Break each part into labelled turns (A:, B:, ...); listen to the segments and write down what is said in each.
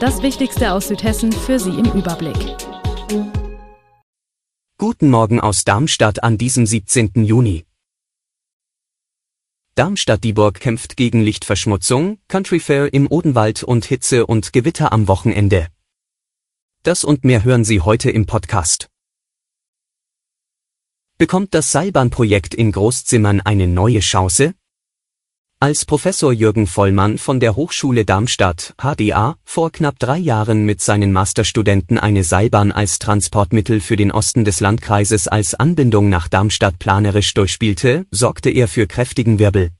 A: Das Wichtigste aus Südhessen für Sie im Überblick.
B: Guten Morgen aus Darmstadt an diesem 17. Juni. Darmstadt-Dieburg kämpft gegen Lichtverschmutzung, Country Fair im Odenwald und Hitze und Gewitter am Wochenende. Das und mehr hören Sie heute im Podcast. Bekommt das Seilbahnprojekt in Großzimmern eine neue Chance? Als Professor Jürgen Vollmann von der Hochschule Darmstadt HDA vor knapp drei Jahren mit seinen Masterstudenten eine Seilbahn als Transportmittel für den Osten des Landkreises als Anbindung nach Darmstadt planerisch durchspielte, sorgte er für kräftigen Wirbel.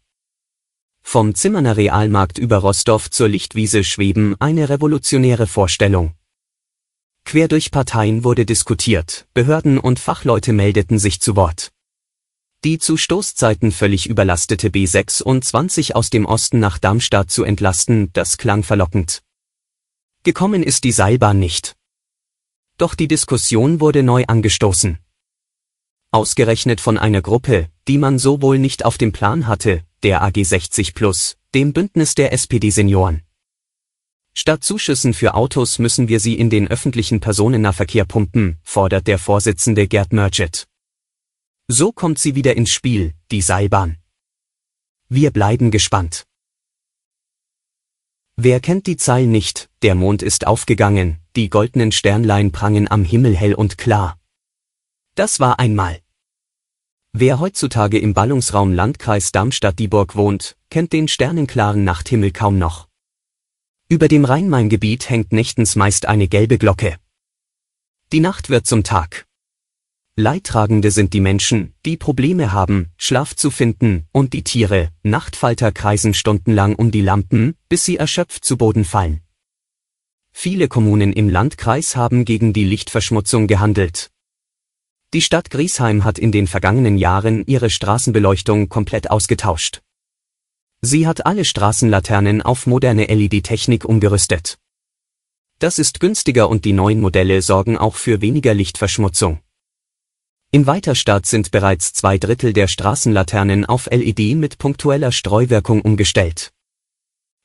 B: Vom Zimmerner Realmarkt über Rostorf zur Lichtwiese schweben eine revolutionäre Vorstellung. Quer durch Parteien wurde diskutiert, Behörden und Fachleute meldeten sich zu Wort. Die zu Stoßzeiten völlig überlastete B26 aus dem Osten nach Darmstadt zu entlasten, das klang verlockend. Gekommen ist die Seilbahn nicht. Doch die Diskussion wurde neu angestoßen. Ausgerechnet von einer Gruppe, die man so wohl nicht auf dem Plan hatte, der AG 60 Plus, dem Bündnis der SPD-Senioren. Statt Zuschüssen für Autos müssen wir sie in den öffentlichen Personennahverkehr pumpen, fordert der Vorsitzende Gerd Merget. So kommt sie wieder ins Spiel, die Seilbahn. Wir bleiben gespannt. Wer kennt die Zeil nicht, der Mond ist aufgegangen, die goldenen Sternlein prangen am Himmel hell und klar. Das war einmal. Wer heutzutage im Ballungsraum Landkreis Darmstadt-Dieburg wohnt, kennt den sternenklaren Nachthimmel kaum noch. Über dem Rhein-Main-Gebiet hängt nächtens meist eine gelbe Glocke. Die Nacht wird zum Tag. Leidtragende sind die Menschen, die Probleme haben, Schlaf zu finden, und die Tiere, Nachtfalter kreisen stundenlang um die Lampen, bis sie erschöpft zu Boden fallen. Viele Kommunen im Landkreis haben gegen die Lichtverschmutzung gehandelt. Die Stadt Griesheim hat in den vergangenen Jahren ihre Straßenbeleuchtung komplett ausgetauscht. Sie hat alle Straßenlaternen auf moderne LED-Technik umgerüstet. Das ist günstiger und die neuen Modelle sorgen auch für weniger Lichtverschmutzung. In Weiterstadt sind bereits zwei Drittel der Straßenlaternen auf LED mit punktueller Streuwirkung umgestellt.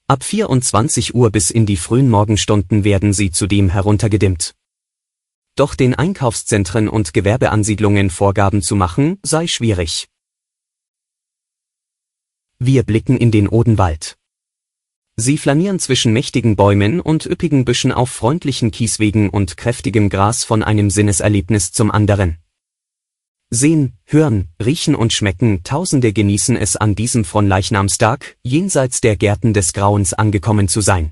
B: Ab 24 Uhr bis in die frühen Morgenstunden werden sie zudem heruntergedimmt. Doch den Einkaufszentren und Gewerbeansiedlungen Vorgaben zu machen, sei schwierig. Wir blicken in den Odenwald. Sie flanieren zwischen mächtigen Bäumen und üppigen Büschen auf freundlichen Kieswegen und kräftigem Gras von einem Sinneserlebnis zum anderen. Sehen, hören, riechen und schmecken, Tausende genießen es an diesem Fronleichnamstag, jenseits der Gärten des Grauens angekommen zu sein.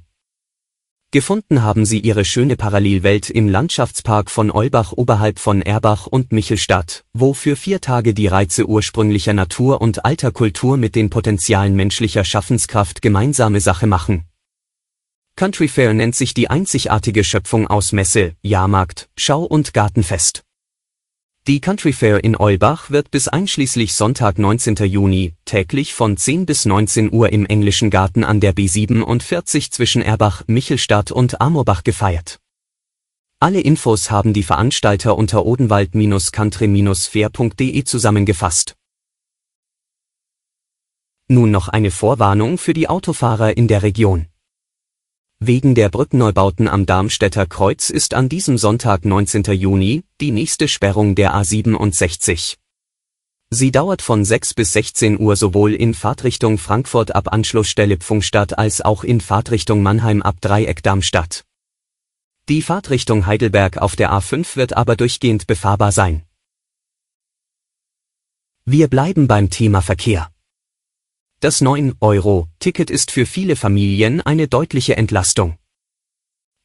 B: Gefunden haben sie ihre schöne Parallelwelt im Landschaftspark von Eulbach oberhalb von Erbach und Michelstadt, wo für vier Tage die Reize ursprünglicher Natur und alter Kultur mit den Potenzialen menschlicher Schaffenskraft gemeinsame Sache machen. Country Fair nennt sich die einzigartige Schöpfung aus Messe, Jahrmarkt, Schau und Gartenfest. Die Country Fair in Eulbach wird bis einschließlich Sonntag 19. Juni täglich von 10 bis 19 Uhr im Englischen Garten an der B47 zwischen Erbach, Michelstadt und Amorbach gefeiert. Alle Infos haben die Veranstalter unter odenwald-country-fair.de zusammengefasst. Nun noch eine Vorwarnung für die Autofahrer in der Region. Wegen der Brückenneubauten am Darmstädter Kreuz ist an diesem Sonntag 19. Juni die nächste Sperrung der A67. Sie dauert von 6 bis 16 Uhr sowohl in Fahrtrichtung Frankfurt ab Anschlussstelle Pfungstadt als auch in Fahrtrichtung Mannheim ab Dreieck Darmstadt. Die Fahrtrichtung Heidelberg auf der A5 wird aber durchgehend befahrbar sein. Wir bleiben beim Thema Verkehr. Das 9-Euro-Ticket ist für viele Familien eine deutliche Entlastung.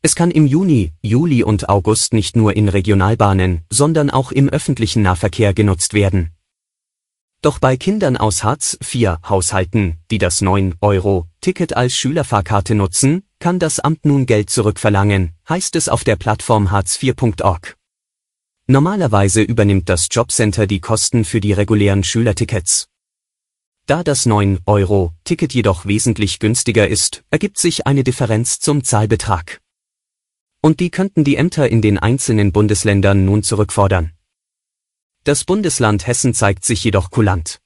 B: Es kann im Juni, Juli und August nicht nur in Regionalbahnen, sondern auch im öffentlichen Nahverkehr genutzt werden. Doch bei Kindern aus Hartz IV Haushalten, die das 9-Euro-Ticket als Schülerfahrkarte nutzen, kann das Amt nun Geld zurückverlangen, heißt es auf der Plattform hartz4.org. Normalerweise übernimmt das Jobcenter die Kosten für die regulären Schülertickets. Da das 9-Euro-Ticket jedoch wesentlich günstiger ist, ergibt sich eine Differenz zum Zahlbetrag. Und die könnten die Ämter in den einzelnen Bundesländern nun zurückfordern. Das Bundesland Hessen zeigt sich jedoch kulant.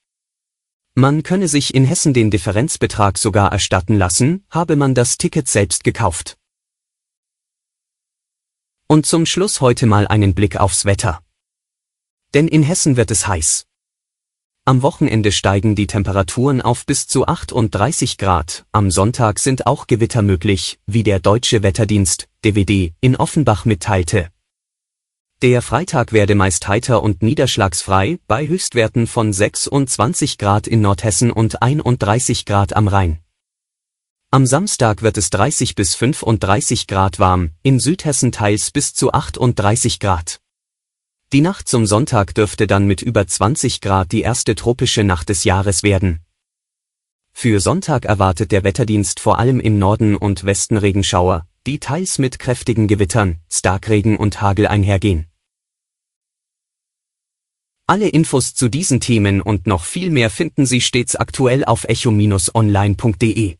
B: Man könne sich in Hessen den Differenzbetrag sogar erstatten lassen, habe man das Ticket selbst gekauft. Und zum Schluss heute mal einen Blick aufs Wetter. Denn in Hessen wird es heiß. Am Wochenende steigen die Temperaturen auf bis zu 38 Grad, am Sonntag sind auch Gewitter möglich, wie der Deutsche Wetterdienst, DWD, in Offenbach mitteilte. Der Freitag werde meist heiter und niederschlagsfrei, bei Höchstwerten von 26 Grad in Nordhessen und 31 Grad am Rhein. Am Samstag wird es 30 bis 35 Grad warm, in Südhessen teils bis zu 38 Grad. Die Nacht zum Sonntag dürfte dann mit über 20 Grad die erste tropische Nacht des Jahres werden. Für Sonntag erwartet der Wetterdienst vor allem im Norden und Westen Regenschauer, die teils mit kräftigen Gewittern, Starkregen und Hagel einhergehen. Alle Infos zu diesen Themen und noch viel mehr finden Sie stets aktuell auf echo-online.de.